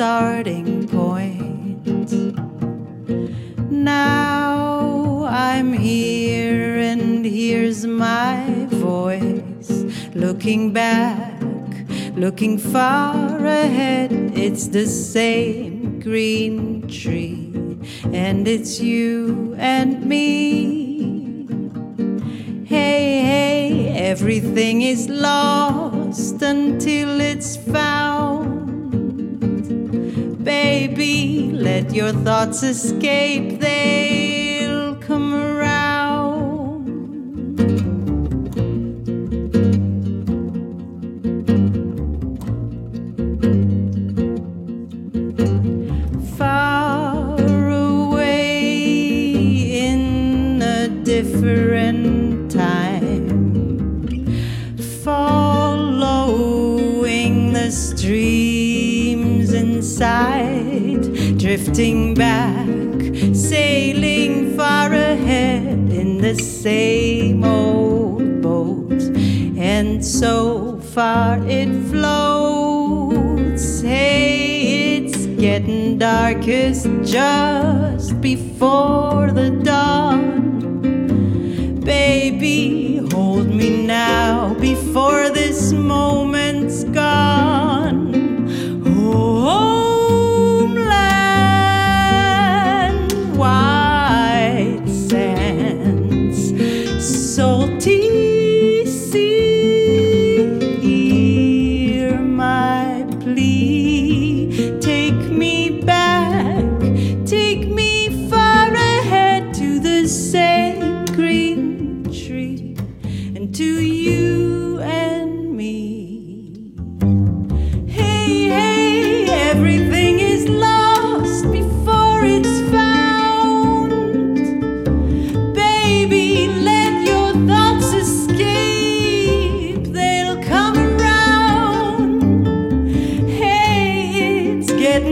starting point. Now I'm here, and here's my voice looking back, looking far ahead. It's the same green tree, and it's you and me. Hey, hey, everything is lost until it's found. Baby, let your thoughts escape, they'll different time following the streams inside, drifting back, sailing far ahead in the same old boat, and so far it floats. Hey, it's getting darkest just before the dawn. Baby, hold me now before this moment's gone. Homeland, white sands, salty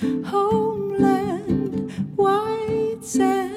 Homeland, white sands,